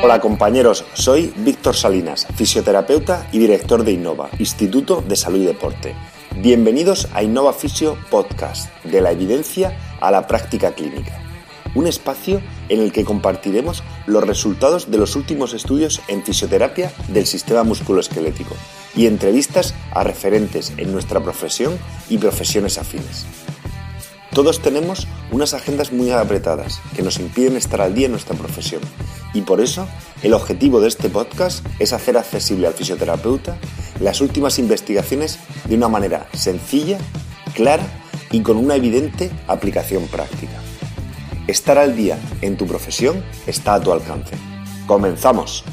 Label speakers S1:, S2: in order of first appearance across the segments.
S1: Hola compañeros, soy Víctor Salinas, fisioterapeuta y director de Innova, Instituto de Salud y Deporte. Bienvenidos a Innova Fisio Podcast, de la evidencia a la práctica clínica. Un espacio en el que compartiremos los resultados de los últimos estudios en fisioterapia del sistema musculoesquelético y entrevistas a referentes en nuestra profesión y profesiones afines. Todos tenemos unas agendas muy apretadas que nos impiden estar al día en nuestra profesión y por eso el objetivo de este podcast es hacer accesible al fisioterapeuta las últimas investigaciones de una manera sencilla, clara y con una evidente aplicación práctica. Estar al día en tu profesión está a tu alcance. ¡Comenzamos!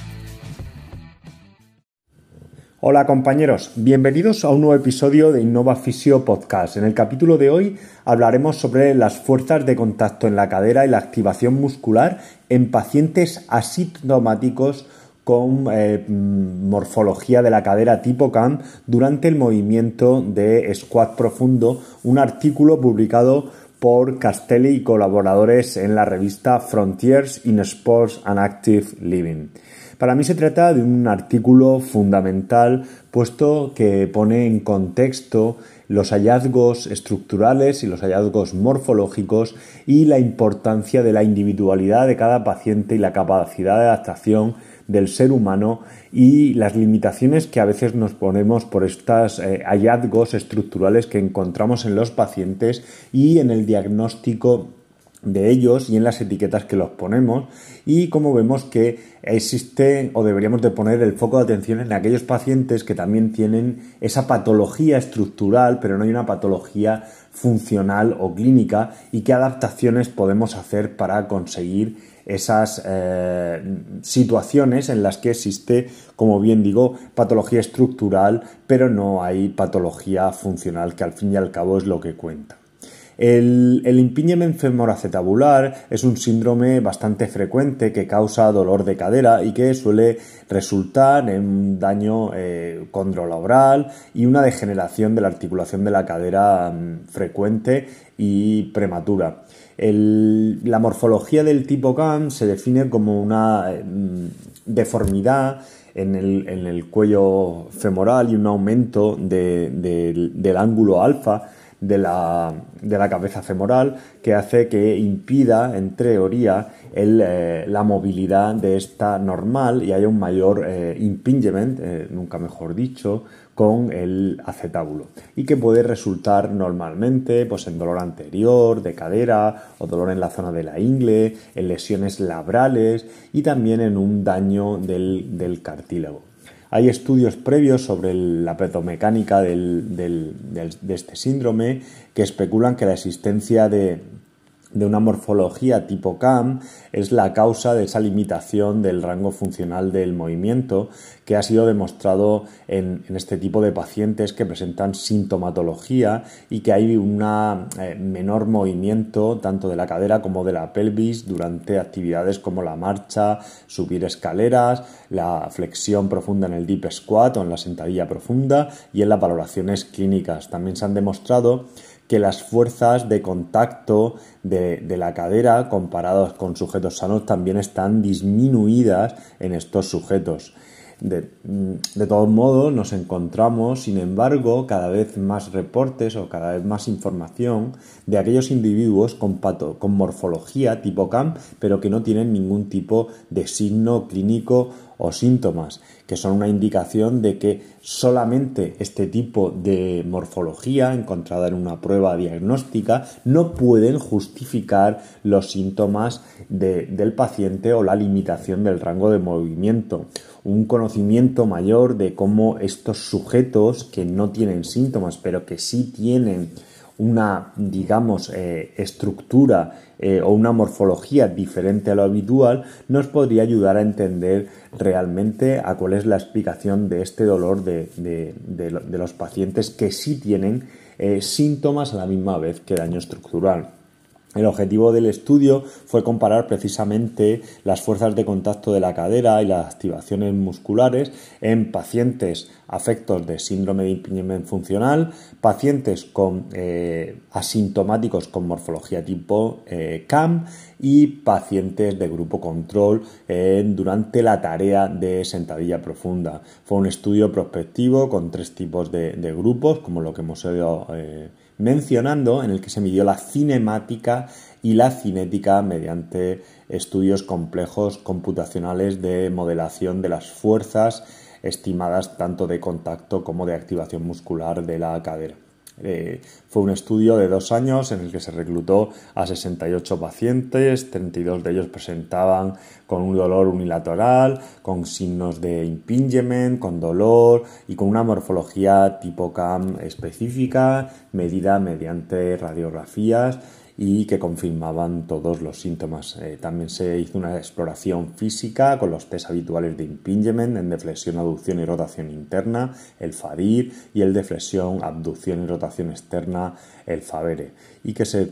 S2: Hola compañeros, bienvenidos a un nuevo episodio de Innova Fisio Podcast. En el capítulo de hoy hablaremos sobre las fuerzas de contacto en la cadera y la activación muscular en pacientes asintomáticos con eh, morfología de la cadera tipo CAM durante el movimiento de squat profundo, un artículo publicado por Castelli y colaboradores en la revista Frontiers in Sports and Active Living. Para mí se trata de un artículo fundamental puesto que pone en contexto los hallazgos estructurales y los hallazgos morfológicos y la importancia de la individualidad de cada paciente y la capacidad de adaptación del ser humano y las limitaciones que a veces nos ponemos por estos eh, hallazgos estructurales que encontramos en los pacientes y en el diagnóstico de ellos y en las etiquetas que los ponemos y como vemos que existe o deberíamos de poner el foco de atención en aquellos pacientes que también tienen esa patología estructural pero no hay una patología funcional o clínica y qué adaptaciones podemos hacer para conseguir esas eh, situaciones en las que existe, como bien digo, patología estructural, pero no hay patología funcional, que al fin y al cabo es lo que cuenta. El, el impingement femoracetabular es un síndrome bastante frecuente que causa dolor de cadera y que suele resultar en un daño eh, condrolaural y una degeneración de la articulación de la cadera mm, frecuente y prematura. la morfología del tipo CAM se define como una mm, deformidad en el, cuello femoral y un aumento del ángulo alfa de la, de la cabeza femoral que hace que impida, en teoría, el, eh, la movilidad de esta normal y haya un mayor eh, impingement, eh, nunca mejor dicho, con el acetábulo y que puede resultar normalmente pues, en dolor anterior, de cadera o dolor en la zona de la ingle, en lesiones labrales y también en un daño del, del cartílago. Hay estudios previos sobre la petomecánica de este síndrome que especulan que la existencia de, de una morfología tipo CAM es la causa de esa limitación del rango funcional del movimiento que ha sido demostrado en, este tipo de pacientes que presentan sintomatología y que hay un eh, menor movimiento tanto de la cadera como de la pelvis durante actividades como la marcha, subir escaleras, la flexión profunda en el deep squat o en la sentadilla profunda y en las valoraciones clínicas. También se han demostrado que las fuerzas de contacto de, la cadera comparadas con sujetos sanos también están disminuidas en estos sujetos. De, de, todos modos, nos encontramos, sin embargo, cada vez más reportes o cada vez más información de aquellos individuos con, con morfología tipo CAM, pero que no tienen ningún tipo de signo clínico o síntomas, que son una indicación de que solamente este tipo de morfología encontrada en una prueba diagnóstica no pueden justificar los síntomas del paciente o la limitación del rango de movimiento. Un conocimiento mayor de cómo estos sujetos que no tienen síntomas pero que sí tienen una, digamos, eh, estructura eh, o una morfología diferente a lo habitual, nos podría ayudar a entender realmente a cuál es la explicación de este dolor de, los pacientes que sí tienen eh, síntomas a la misma vez que daño estructural. El objetivo del estudio fue comparar precisamente las fuerzas de contacto de la cadera y las activaciones musculares en pacientes afectos de síndrome de impingement funcional, pacientes eh, asintomáticos con morfología tipo eh, CAM y pacientes de grupo control durante la tarea de sentadilla profunda. Fue un estudio prospectivo con tres tipos de, grupos, como lo que hemos ido eh, mencionando, en el que se midió la cinemática y la cinética mediante estudios complejos computacionales de modelación de las fuerzas estimadas tanto de contacto como de activación muscular de la cadera. Eh, fue un estudio de dos años en el que se reclutó a 68 pacientes, 32 de ellos presentaban con un dolor unilateral, con signos de impingement, con dolor y con una morfología tipo CAM específica medida mediante radiografías y que confirmaban todos los síntomas. Eh, también se hizo una exploración física con los test habituales de impingement en deflexión, aducción y rotación interna, el FADIR, y el de flexión, abducción y rotación externa, el FABERE, y que se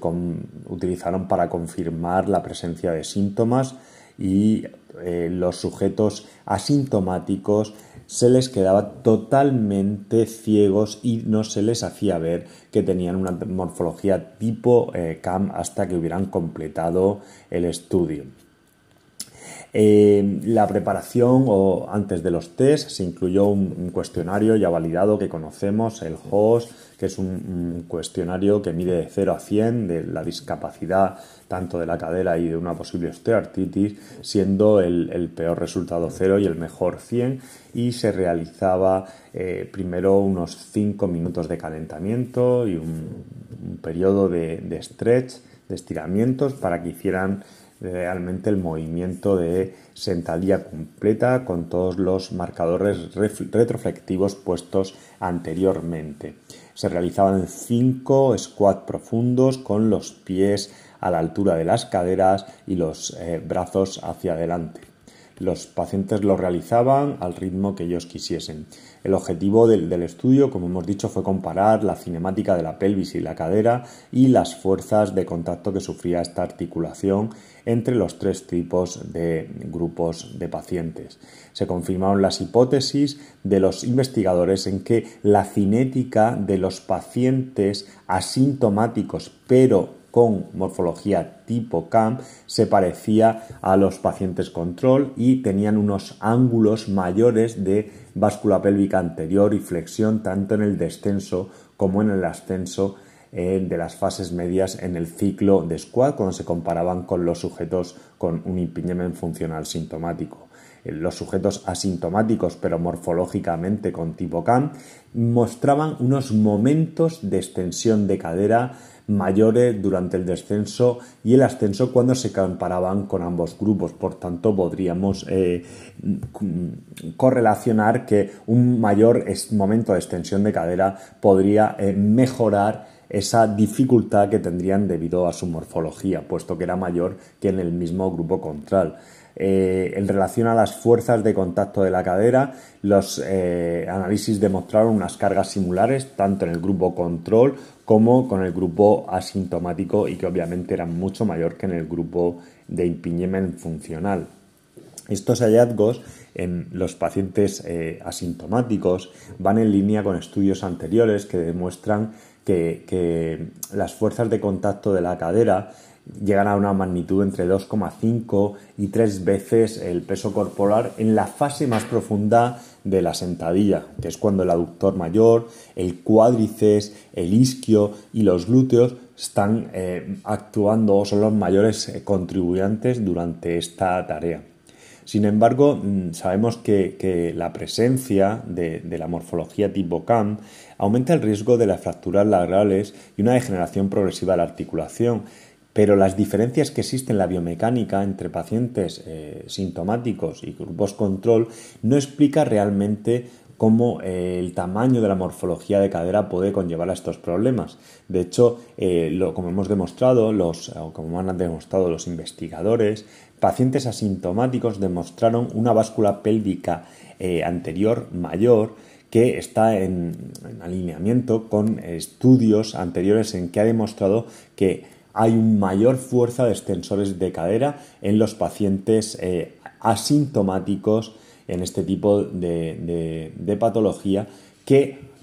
S2: utilizaron para confirmar la presencia de síntomas y eh, los sujetos asintomáticos se les quedaba totalmente ciegos y no se les hacía ver que tenían una morfología tipo eh, CAM hasta que hubieran completado el estudio. Eh, la preparación o antes de los test se incluyó un, cuestionario ya validado que conocemos, el HOS, que es un, cuestionario que mide de 0 a 100 de la discapacidad tanto de la cadera y de una posible osteoartritis, siendo el, peor resultado 0 y el mejor 100 y se realizaba eh, primero unos 5 minutos de calentamiento y un, periodo de, de stretch, de estiramientos para que hicieran realmente el movimiento de sentadilla completa con todos los marcadores retroflectivos puestos anteriormente. Se realizaban cinco squat profundos con los pies a la altura de las caderas y los eh, brazos hacia adelante. Los pacientes lo realizaban al ritmo que ellos quisiesen. El objetivo del, estudio, como hemos dicho, fue comparar la cinemática de la pelvis y la cadera y las fuerzas de contacto que sufría esta articulación entre los tres tipos de grupos de pacientes. Se confirmaron las hipótesis de los investigadores en que la cinética de los pacientes asintomáticos pero con morfología tipo CAM se parecía a los pacientes control y tenían unos ángulos mayores de báscula pélvica anterior y flexión tanto en el descenso como en el ascenso eh, de las fases medias en el ciclo de squat cuando se comparaban con los sujetos con un impingement funcional sintomático. Eh, los sujetos asintomáticos pero morfológicamente con tipo CAM mostraban unos momentos de extensión de cadera mayores durante el descenso y el ascenso cuando se comparaban con ambos grupos. Por tanto, podríamos eh, correlacionar que un mayor momento de extensión de cadera podría eh, mejorar esa dificultad que tendrían debido a su morfología, puesto que era mayor que en el mismo grupo control. Eh, en relación a las fuerzas de contacto de la cadera, los eh, análisis demostraron unas cargas similares tanto en el grupo control como con el grupo asintomático y que obviamente eran mucho mayor que en el grupo de impingement funcional. Estos hallazgos en los pacientes eh, asintomáticos van en línea con estudios anteriores que demuestran que las fuerzas de contacto de la cadera llegan a una magnitud entre 2,5 y 3 veces el peso corporal en la fase más profunda de la sentadilla, que es cuando el aductor mayor, el cuádriceps, el isquio y los glúteos están eh, actuando o son los mayores eh, contribuyentes durante esta tarea. Sin embargo, mm, sabemos que, la presencia de, de, la morfología tipo CAM aumenta el riesgo de las fracturas laterales y una degeneración progresiva de la articulación pero las diferencias que existen en la biomecánica entre pacientes eh, sintomáticos y grupos control no explica realmente cómo eh, el tamaño de la morfología de cadera puede conllevar a estos problemas. De hecho, eh, como hemos demostrado, como han demostrado los investigadores, pacientes asintomáticos demostraron una báscula pélvica anterior mayor que está en alineamiento con estudios anteriores en que ha demostrado que hay mayor fuerza de extensores de cadera en los pacientes eh, asintomáticos en este tipo de patología que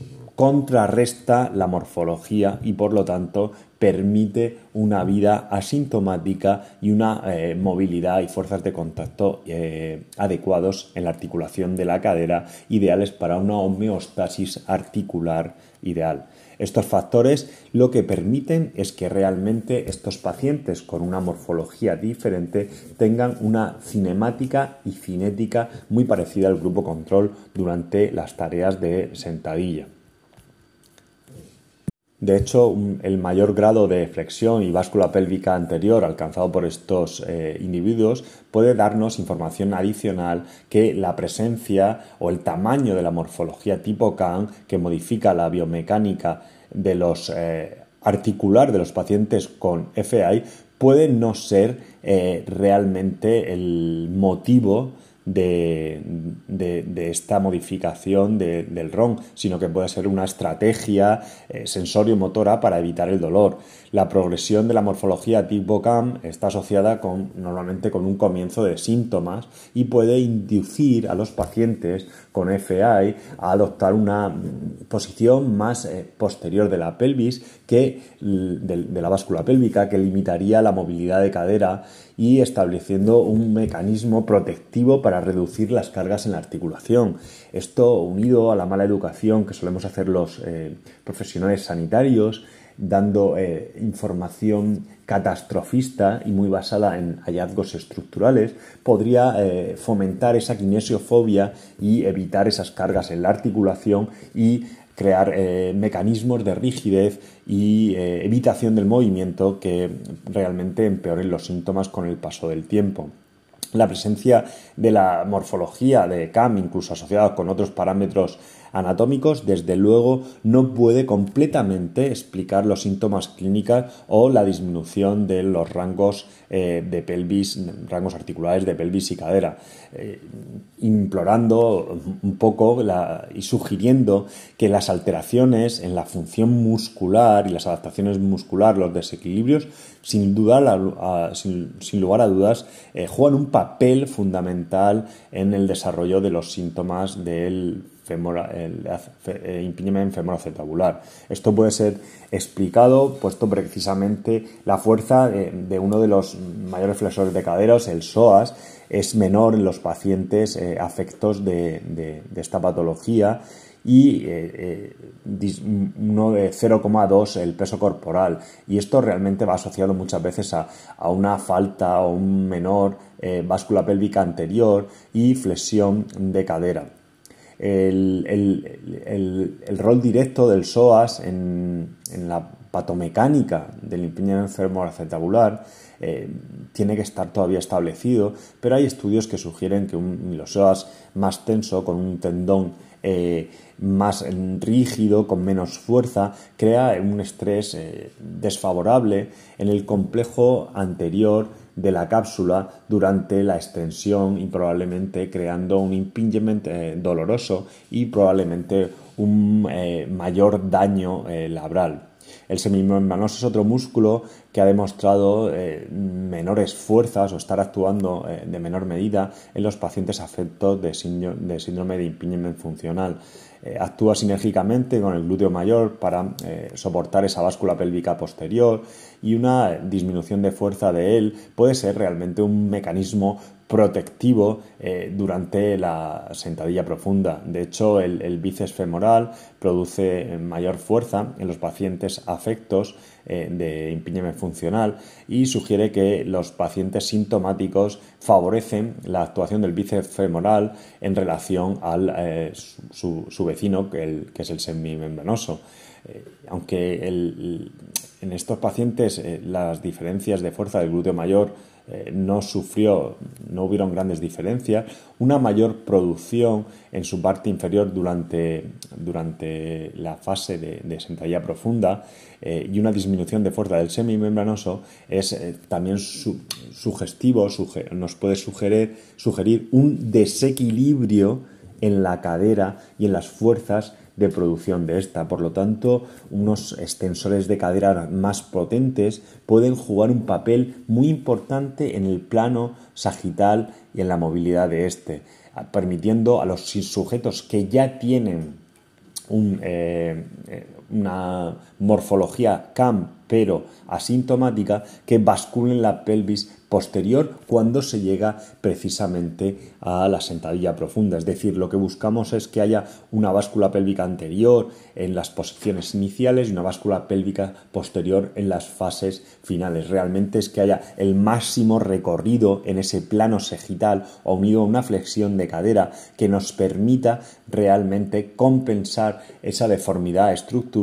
S2: contrarresta la morfología y por lo tanto permite una vida asintomática y una eh, movilidad y fuerzas de contacto eh, adecuados en la articulación de la cadera, ideales para una homeostasis articular ideal. Estos factores lo que permiten es que realmente estos pacientes con una morfología diferente tengan una cinemática y cinética muy parecida al grupo control durante las tareas de sentadilla. De hecho, el mayor grado de flexión y báscula pélvica anterior alcanzado por estos eh, individuos puede darnos información adicional que la presencia o el tamaño de la morfología tipo CAN que modifica la biomecánica de los eh, articular de los pacientes con FI puede no ser eh, realmente el motivo de, esta modificación del RON, sino que puede ser una estrategia eh, sensorio-motora para evitar el dolor. La progresión de la morfología tipo CAM está asociada con, normalmente con un comienzo de síntomas y puede inducir a los pacientes con FI a adoptar una posición más eh, posterior de la pelvis que de la báscula pélvica que limitaría la movilidad de cadera y estableciendo un mecanismo protectivo reducir las cargas en la articulación. Esto unido a la mala educación que solemos hacer los eh, profesionales sanitarios, dando eh, información catastrofista y muy basada en hallazgos estructurales, podría eh, fomentar esa kinesiofobia y evitar esas cargas en la articulación y crear mecanismos de rigidez y evitación del movimiento que realmente empeoren los síntomas con el paso del tiempo. La presencia de la morfología de CAM, incluso asociada con otros parámetros anatómicos, desde luego no puede completamente explicar los síntomas clínicos o la disminución de los rangos eh, de pelvis, rangos articulares de pelvis y cadera, eh, implorando un poco y sugiriendo que las alteraciones en la función muscular y las adaptaciones muscular, los desequilibrios, sin, sin, lugar a dudas, eh, juegan un fundamental en el desarrollo de los síntomas del el eh, impingement femoroacetabular. Esto puede ser explicado puesto precisamente la fuerza de, uno de los mayores flexores de caderos, el psoas, es menor en los pacientes eh, afectos de, esta patología y eh, uno de 0,2 el peso corporal. Y esto realmente va asociado muchas veces a, una falta o un menor báscula pélvica anterior y flexión de cadera el, rol directo del psoas en, la patomecánica del impingement acetabular eh, tiene que estar todavía establecido, pero hay estudios que sugieren que un psoas más tenso, con un tendón eh, más rígido, con menos fuerza, crea un estrés eh, desfavorable en el complejo anterior de la cápsula durante la extensión y probablemente creando un impingement eh, doloroso y probablemente un mayor daño labral. El semimembranoso es otro músculo que ha demostrado menores fuerzas o estar actuando de menor medida en los pacientes afectos de, síndrome de impingement funcional. actúa sinérgicamente con el glúteo mayor para soportar esa báscula pélvica posterior y una disminución de fuerza de él puede ser realmente un mecanismo protectivo eh, durante la sentadilla profunda. De hecho, el, bíceps femoral produce mayor fuerza en los pacientes afectos eh, de impingement funcional y sugiere que los pacientes sintomáticos favorecen la actuación del bíceps femoral en relación al eh, su, vecino, que, es el semimembranoso. aunque en estos pacientes las diferencias de fuerza del glúteo mayor eh, no sufrió, no hubieron grandes diferencias, una mayor producción en su parte inferior durante, durante la fase de, sentadilla profunda eh, y una disminución de fuerza del semimembranoso es eh, también sugestivo, nos puede sugerir, sugerir un desequilibrio en la cadera y en las fuerzas de producción de esta. Por lo tanto, unos extensores de cadera más potentes pueden jugar un papel muy importante en el plano sagital y en la movilidad de este, permitiendo a los sujetos que ya tienen eh, eh, una morfología CAM pero asintomática que basculen la pelvis posterior cuando se llega precisamente a la sentadilla profunda. Es decir, lo que buscamos es que haya una báscula pélvica anterior en las posiciones iniciales y una báscula pélvica posterior en las fases finales. Realmente es que haya el máximo recorrido en ese plano sagital o unido a una flexión de cadera que nos permita realmente compensar esa deformidad estructural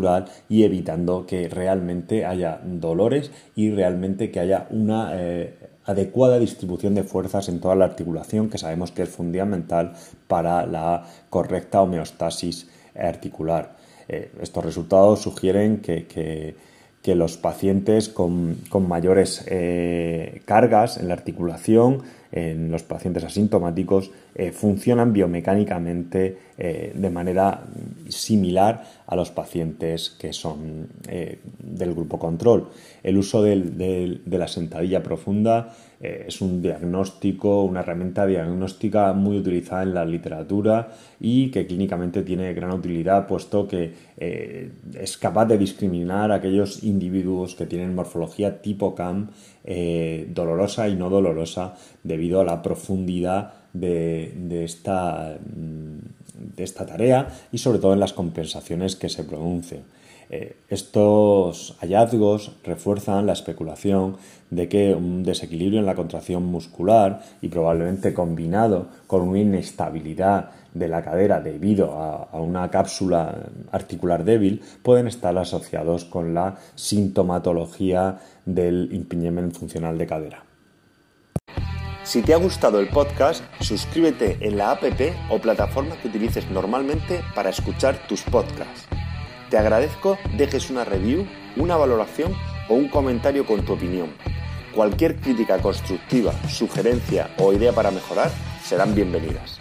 S2: y evitando que realmente haya dolores y realmente que haya una eh, adecuada distribución de fuerzas en toda la articulación, que sabemos que es fundamental para la correcta homeostasis articular. Eh, estos resultados sugieren que, los pacientes con, mayores eh, cargas en la articulación, en los pacientes asintomáticos, eh, funcionan biomecánicamente de manera similar a los pacientes que son del grupo control. El uso de la sentadilla profunda eh, es un diagnóstico, una herramienta diagnóstica muy utilizada en la literatura y que clínicamente tiene gran utilidad puesto que eh, es capaz de discriminar a aquellos individuos que tienen morfología tipo CAM eh, dolorosa y no dolorosa debido a la profundidad de, esta, de esta tarea y sobre todo en las compensaciones que se producen. Eh, estos hallazgos refuerzan la especulación de que un desequilibrio en la contracción muscular y probablemente combinado con una inestabilidad de la cadera debido a, una cápsula articular débil pueden estar asociados con la sintomatología del impingement funcional de cadera.
S1: Si te ha gustado el podcast, suscríbete en la app o plataforma que utilices normalmente para escuchar tus podcasts. Te agradezco dejes una review, una valoración o un comentario con tu opinión. Cualquier crítica constructiva, sugerencia o idea para mejorar serán bienvenidas.